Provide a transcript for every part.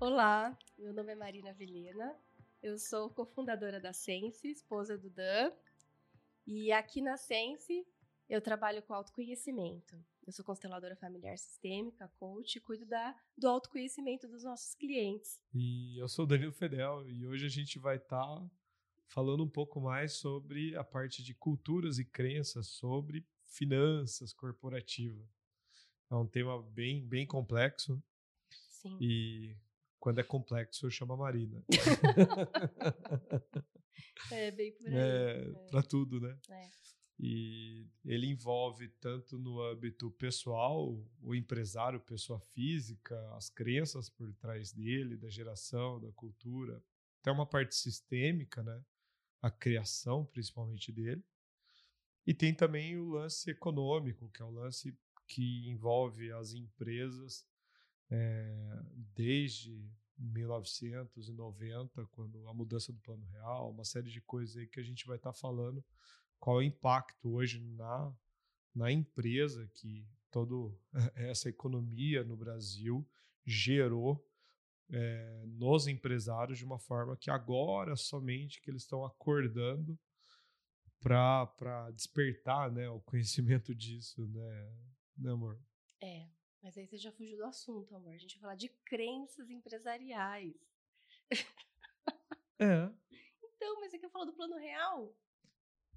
Olá, meu nome é Marina Vilhena, eu sou cofundadora da Sense, esposa do Dan, e aqui na Sense eu trabalho com autoconhecimento. Eu sou consteladora familiar sistêmica, coach, e cuido da, do autoconhecimento dos nossos clientes. E eu sou o Danilo Fedel e hoje a gente vai estar tá falando um pouco mais sobre a parte de culturas e crenças sobre finanças corporativas. É um tema bem, bem complexo. Sim. E quando é complexo, eu chamo a Marina. é, bem por aí. É, é. Para tudo, né? É. E ele envolve tanto no âmbito pessoal, o empresário, pessoa física, as crenças por trás dele, da geração, da cultura, até uma parte sistêmica, né? A criação, principalmente dele. E tem também o lance econômico, que é o lance que envolve as empresas é, desde 1990, quando a mudança do plano real, uma série de coisas aí que a gente vai estar tá falando, qual é o impacto hoje na, na empresa que toda essa economia no Brasil gerou é, nos empresários de uma forma que agora somente que eles estão acordando para despertar né, o conhecimento disso, né, né amor? É, mas aí você já fugiu do assunto, amor. A gente vai falar de crenças empresariais. É. Então, mas você quer falar do plano real?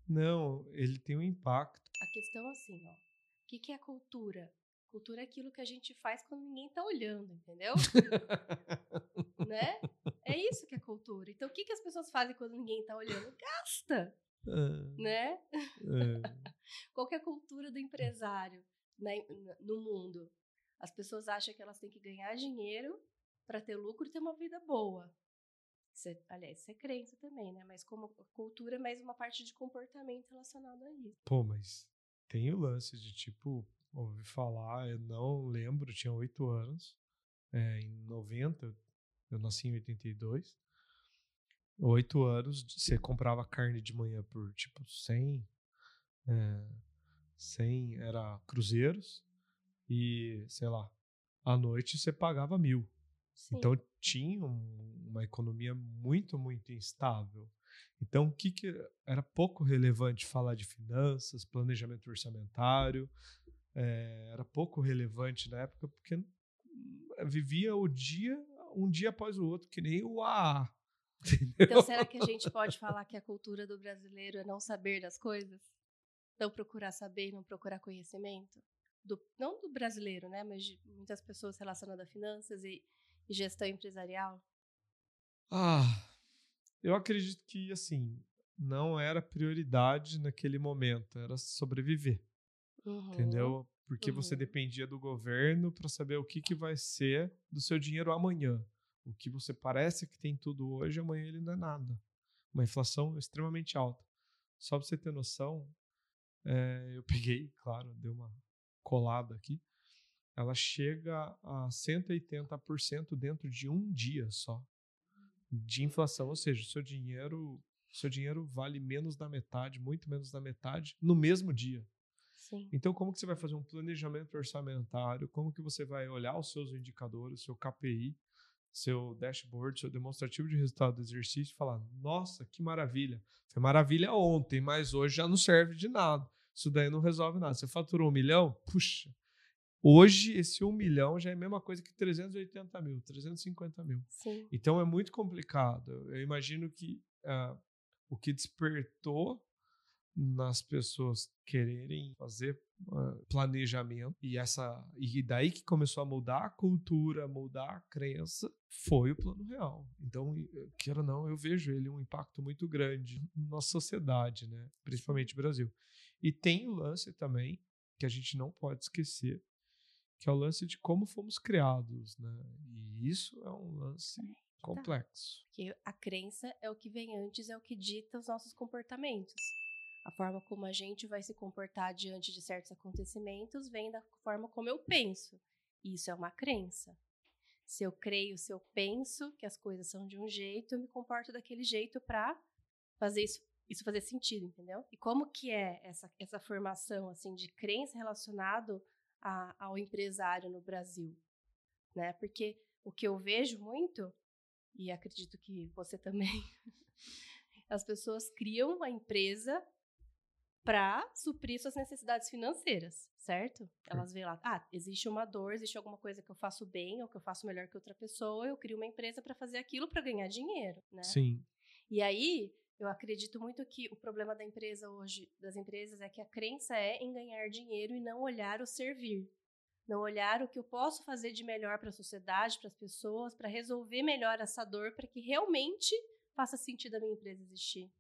Não, ele tem um impacto. A questão é assim, ó. O que, que é cultura? Cultura é aquilo que a gente faz quando ninguém tá olhando, entendeu? né? É isso que é cultura. Então, o que, que as pessoas fazem quando ninguém tá olhando? Gasta! É. Né? É. Qual é a cultura do empresário né, no mundo? As pessoas acham que elas têm que ganhar dinheiro para ter lucro e ter uma vida boa. Isso é, aliás, isso é crença também, né? Mas como cultura é mais uma parte de comportamento relacionado a isso. Pô, mas tem o lance de tipo, ouvi falar, eu não lembro, tinha oito anos, é, em 90, eu nasci em 82. Oito anos, você comprava carne de manhã por tipo 100, é, 100 era cruzeiros, e, sei lá, à noite você pagava mil. Sim. Então tinha um, uma economia muito, muito instável. Então, o que, que era pouco relevante falar de finanças, planejamento orçamentário, é, era pouco relevante na época, porque vivia o dia, um dia após o outro, que nem o AA. Entendeu? Então, será que a gente pode falar que a cultura do brasileiro é não saber das coisas? Não procurar saber, não procurar conhecimento? Do, não do brasileiro, né, mas de muitas pessoas relacionadas a finanças e, e gestão empresarial? Ah, eu acredito que assim não era prioridade naquele momento, era sobreviver, uhum. entendeu? Porque uhum. você dependia do governo para saber o que, que vai ser do seu dinheiro amanhã. O que você parece que tem tudo hoje, amanhã ele não é nada. Uma inflação extremamente alta. Só para você ter noção, é, eu peguei, claro, deu uma colada aqui, ela chega a 180% dentro de um dia só de inflação, ou seja, seu dinheiro, seu dinheiro vale menos da metade, muito menos da metade no mesmo dia. Sim. Então, como que você vai fazer um planejamento orçamentário? Como que você vai olhar os seus indicadores, seu KPI, seu dashboard, seu demonstrativo de resultado do exercício e falar: nossa, que maravilha! Foi maravilha ontem, mas hoje já não serve de nada. Isso daí não resolve nada. Você faturou um milhão, puxa. Hoje, esse um milhão já é a mesma coisa que 380 mil, 350 mil. Sim. Então é muito complicado. Eu imagino que uh, o que despertou nas pessoas quererem fazer uh, planejamento e essa e daí que começou a mudar a cultura, mudar a crença, foi o plano real. Então, queira ou não, eu vejo ele um impacto muito grande na sociedade, né? Principalmente no Brasil. E tem o lance também, que a gente não pode esquecer, que é o lance de como fomos criados, né? E isso é um lance tá. complexo. Porque a crença é o que vem antes, é o que dita os nossos comportamentos. A forma como a gente vai se comportar diante de certos acontecimentos vem da forma como eu penso. Isso é uma crença. Se eu creio, se eu penso que as coisas são de um jeito, eu me comporto daquele jeito para fazer isso isso fazer sentido, entendeu? E como que é essa, essa formação assim de crença relacionado a, ao empresário no Brasil? né? Porque o que eu vejo muito, e acredito que você também, as pessoas criam uma empresa para suprir suas necessidades financeiras, certo? Elas veem lá, ah, existe uma dor, existe alguma coisa que eu faço bem ou que eu faço melhor que outra pessoa, eu crio uma empresa para fazer aquilo para ganhar dinheiro, né? Sim. E aí, eu acredito muito que o problema da empresa hoje, das empresas, é que a crença é em ganhar dinheiro e não olhar o servir. Não olhar o que eu posso fazer de melhor para a sociedade, para as pessoas, para resolver melhor essa dor, para que realmente faça sentido a minha empresa existir.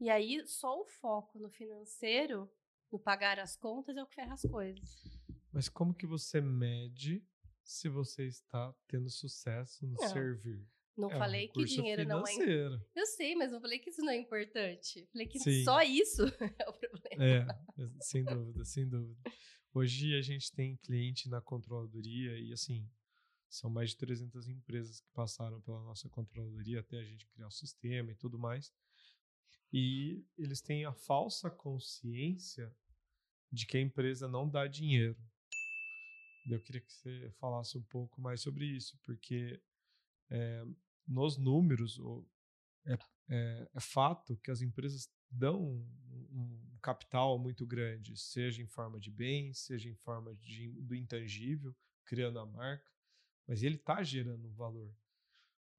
E aí, só o foco no financeiro, no pagar as contas, é o que ferra as coisas. Mas como que você mede se você está tendo sucesso no Não. servir? Não É um falei que recurso dinheiro não é. financeiro. Eu sei, mas não falei que isso não é importante. Falei que Sim. só isso é o problema. É, sem dúvida, sem dúvida. Hoje a gente tem cliente na controladoria e assim, são mais de 300 empresas que passaram pela nossa controladoria até a gente criar o sistema e tudo mais. E eles têm a falsa consciência de que a empresa não dá dinheiro. Eu queria que você falasse um pouco mais sobre isso, porque é, nos números é, é- é fato que as empresas dão um, um capital muito grande, seja em forma de bens, seja em forma de, do intangível, criando a marca, mas ele está gerando um valor.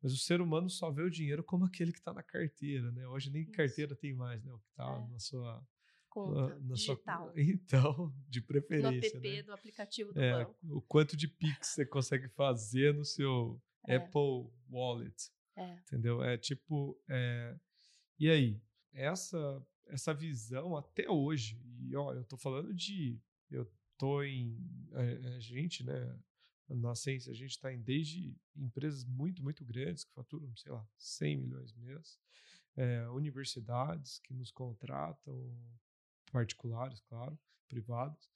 Mas o ser humano só vê o dinheiro como aquele que está na carteira, né? Hoje nem Isso. carteira tem mais, né? O que está É. na sua, Conta na sua digital. então, de No preferência, app né? do aplicativo do É, banco. o quanto de Pix você consegue fazer no seu É. Apple Wallet, É. entendeu? É tipo, é, e aí, essa essa visão até hoje, e ó, eu tô falando de, eu tô em, a, a gente, né, na ciência, a gente está em desde empresas muito, muito grandes que faturam, sei lá, 100 milhões mês, é, universidades que nos contratam, particulares, claro, privados,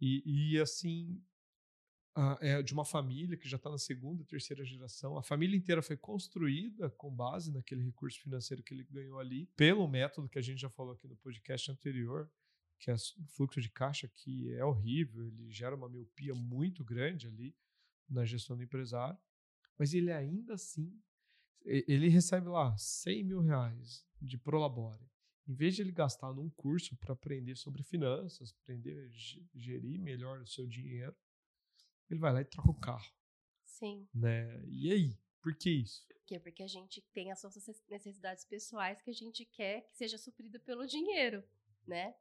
e, e assim, a- é de uma família que já está na segunda, terceira geração. A família inteira foi construída com base naquele recurso financeiro que ele ganhou ali, pelo método que a gente já falou aqui no podcast anterior, que é o fluxo de caixa, que é horrível, ele gera uma miopia muito grande ali na gestão do empresário, mas ele ainda assim, ele recebe lá 100 mil reais de Prolabore. Em vez de ele gastar num curso para aprender sobre finanças, aprender a ge- gerir melhor o seu dinheiro, ele vai lá e troca o carro, Sim. né? E aí, por que isso? Por quê? Porque a gente tem as nossas necessidades pessoais que a gente quer que seja suprida pelo dinheiro, né?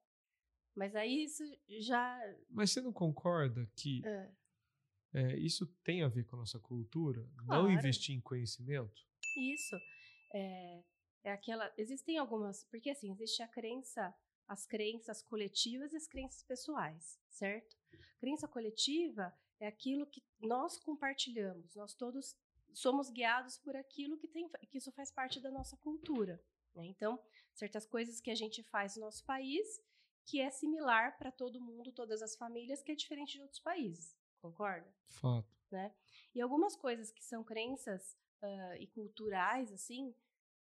Mas aí isso já. Mas você não concorda que é, é, isso tem a ver com a nossa cultura? Não Claro. investir em conhecimento? Isso. É, é aquela. Existem algumas. Porque assim, existe a crença, as crenças coletivas e as crenças pessoais, certo? Crença coletiva é aquilo que nós compartilhamos. Nós todos somos guiados por aquilo que tem, que isso faz parte da nossa cultura. né? Então, certas coisas que a gente faz no nosso país que é similar para todo mundo, todas as famílias, que é diferente de outros países. Concorda? Fato. E algumas coisas que são crenças ah, e culturais, assim,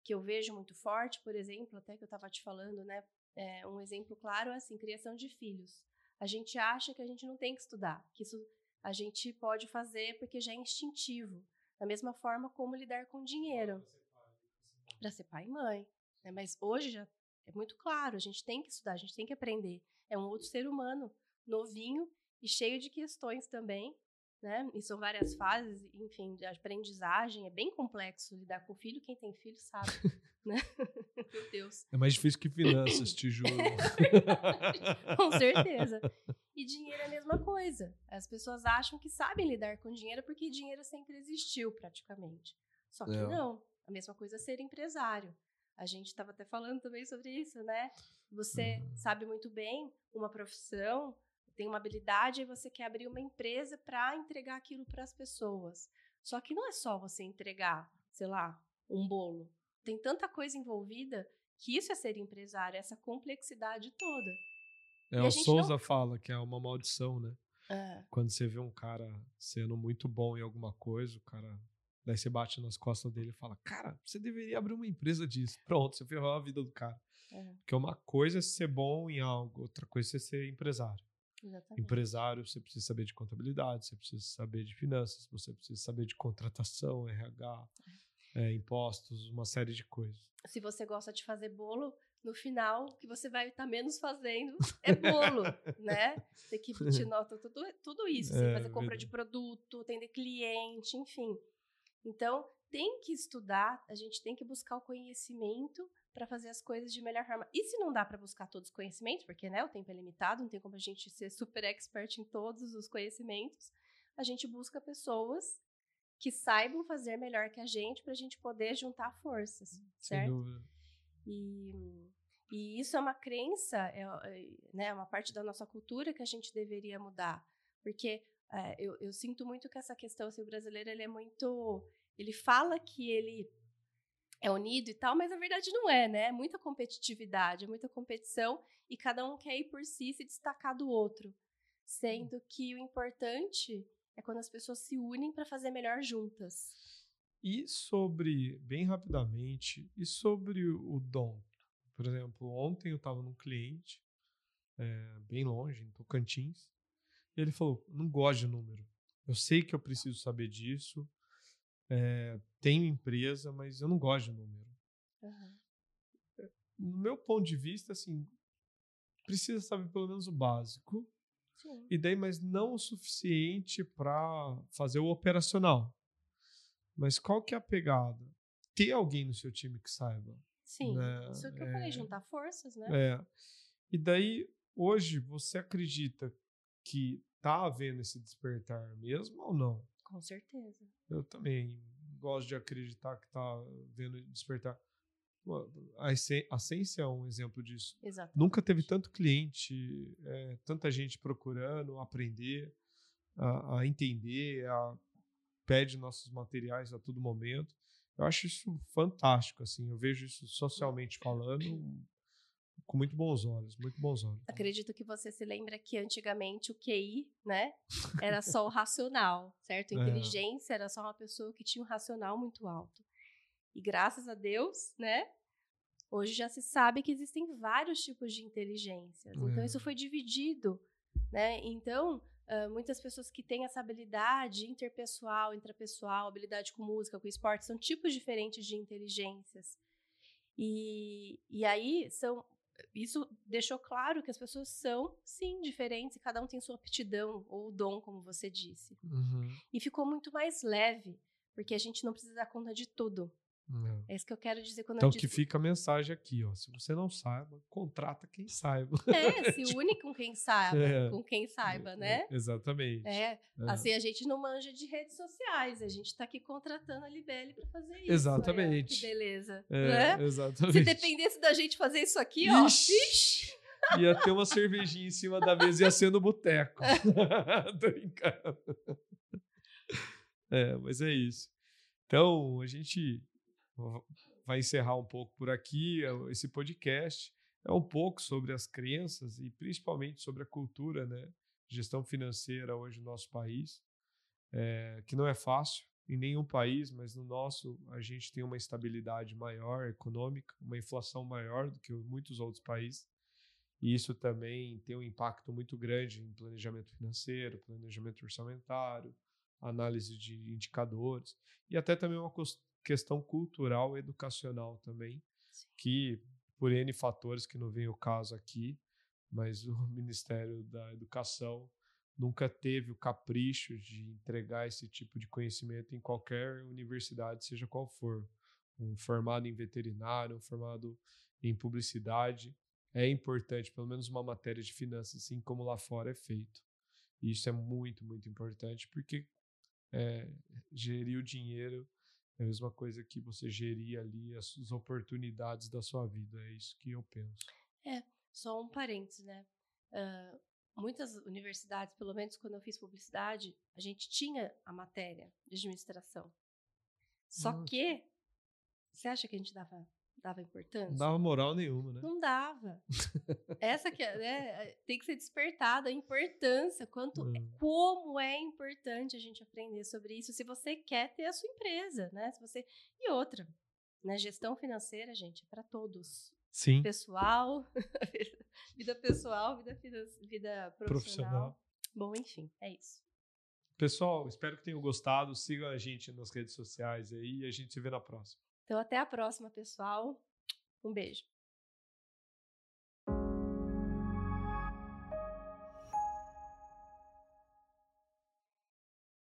que eu vejo muito forte, por exemplo, até que eu estava te falando, né? é, um exemplo claro é assim, criação de filhos. A gente acha que a gente não tem que estudar, que isso a gente pode fazer porque já é instintivo. Da mesma forma como lidar com dinheiro. Para ser pai e mãe. né? Mas hoje já é muito claro, a gente tem que estudar, a gente tem que aprender. É um outro ser humano, novinho e cheio de questões também, né? E são várias fases, enfim, de aprendizagem. É bem complexo lidar com filho. Quem tem filho sabe, né? Meu Deus. É mais difícil que finanças, te juro. Com certeza. E dinheiro é a mesma coisa. As pessoas acham que sabem lidar com dinheiro porque dinheiro sempre existiu, praticamente. Só que É. não. A mesma coisa é ser empresário. A gente estava até falando também sobre isso, né? Você Uhum. sabe muito bem uma profissão, tem uma habilidade e você quer abrir uma empresa para entregar aquilo para as pessoas. Só que não é só você entregar, sei lá, um bolo. Tem tanta coisa envolvida que isso é ser empresário, essa complexidade toda. É, o Souza fala que é uma maldição, né? É, Quando você vê um cara sendo muito bom em alguma coisa, o cara. Daí você bate nas costas dele e fala: Cara, você deveria abrir uma empresa disso. Pronto, você ferrou a vida do cara. É. Porque uma coisa é ser bom em algo, outra coisa é ser empresário. Exatamente. Empresário, você precisa saber de contabilidade, você precisa saber de finanças, você precisa saber de contratação, RH, é, impostos, uma série de coisas. Se você gosta de fazer bolo, no final, o que você vai estar menos fazendo é bolo, né? Tem que te nota tudo, tudo isso. Você É, fazer compra de produto, atender cliente, enfim. Então, tem que estudar, a gente tem que buscar o conhecimento para fazer as coisas de melhor forma. E se não dá para buscar todos os conhecimentos, porque né, o tempo é limitado, não tem como a gente ser super expert em todos os conhecimentos, a gente busca pessoas que saibam fazer melhor que a gente para a gente poder juntar forças, Sem certo? dúvida. E, e isso é uma crença, é, é, né, uma parte da nossa cultura que a gente deveria mudar. Porque é, eu, eu sinto muito que essa questão, assim, o brasileiro, ele é muito... Ele fala que ele é unido e tal, mas na verdade não é, né? É muita competitividade, é muita competição e cada um quer ir por si se destacar do outro. Sendo que o importante é quando as pessoas se unem para fazer melhor juntas. E sobre, bem rapidamente, e sobre o dom? Por exemplo, ontem eu estava num cliente, é, bem longe, em Tocantins, e ele falou: não gosto de número. Eu sei que eu preciso saber disso, é, tenho empresa, mas eu não gosto de número. No meu ponto de vista, assim, precisa saber pelo menos o básico, Sim. e daí, mas não o suficiente para fazer o operacional. Mas qual que é a pegada? Ter alguém no seu time que saiba. Sim, né, isso que eu é- falei, juntar forças, né? É. E daí, hoje, você acredita que tá havendo esse despertar mesmo ou não? Com certeza. Eu também gosto de acreditar que tá havendo despertar. A Essência é um exemplo disso. Exato. Nunca teve tanto cliente, é, tanta gente procurando aprender, a, a entender, a pede nossos materiais a todo momento. Eu acho isso fantástico, assim. Eu vejo isso socialmente falando com muito bons olhos, muito bons olhos. Acredito que você se lembra que antigamente o QI, né, era só o racional, certo? A É. inteligência era só uma pessoa que tinha um racional muito alto. E graças a Deus, né, hoje já se sabe que existem vários tipos de inteligências. Então É. isso foi dividido, né? Então, muitas pessoas que têm essa habilidade interpessoal, intrapessoal, habilidade com música, com esporte, são tipos diferentes de inteligências. E, e aí são isso deixou claro que as pessoas são, sim, diferentes e cada um tem sua aptidão ou dom, como você disse. Uhum. E ficou muito mais leve, porque a gente não precisa dar conta de tudo. É. É isso que eu quero dizer quando Então eu que disse. fica a mensagem aqui, ó. Se você não saiba, contrata quem saiba. É, se une com quem saiba, É. com quem saiba, né? Exatamente. É, É. assim, a gente não manja de redes sociais, a gente tá aqui contratando a Libele para fazer isso. Exatamente. Olha, que beleza, É, né? Exatamente. Se dependesse da gente fazer isso aqui, ó, Ixi. ixi, Ia ter uma cervejinha em cima da mesa e ia ser no boteco. Tô brincando. É, mas é isso. Então, a gente vai encerrar um pouco por aqui é, esse podcast. É um pouco sobre as crenças e principalmente sobre a cultura, né? Gestão financeira hoje no nosso país, é, que não é fácil em nenhum país, mas no nosso a gente tem uma estabilidade maior econômica, uma inflação maior do que muitos outros países. E isso também tem um impacto muito grande em planejamento financeiro, planejamento orçamentário, análise de indicadores e até também uma questão cultural educacional também, que por N fatores que não vem o caso aqui, mas o Ministério da Educação nunca teve o capricho de entregar esse tipo de conhecimento em qualquer universidade, seja qual for. Um formado em veterinário, um formado em publicidade, é importante, pelo menos uma matéria de finanças, assim como lá fora é feito. E isso é muito, muito importante, porque é, gerir o dinheiro é a mesma coisa que você gerir ali as, as oportunidades da sua vida. É isso que eu penso. Só um parênteses, né? Ah, muitas universidades, pelo menos quando eu fiz publicidade, a gente tinha a matéria de administração. Só Nossa. que, você acha que a gente dava, dava importância? Não dava moral nenhuma, né? Não dava. Essa que é, né, tem que ser despertada a importância, quanto, Hum. como é importante a gente aprender sobre isso se você quer ter a sua empresa, né? Se você e outra, né? Gestão financeira, gente, é para todos Sim. pessoal, vida pessoal, vida, vida, vida profissional. profissional. Bom, enfim, é isso. Pessoal, espero que tenham gostado. Sigam a gente nas redes sociais aí e a gente se vê na próxima. Então, até a próxima, pessoal. Um beijo.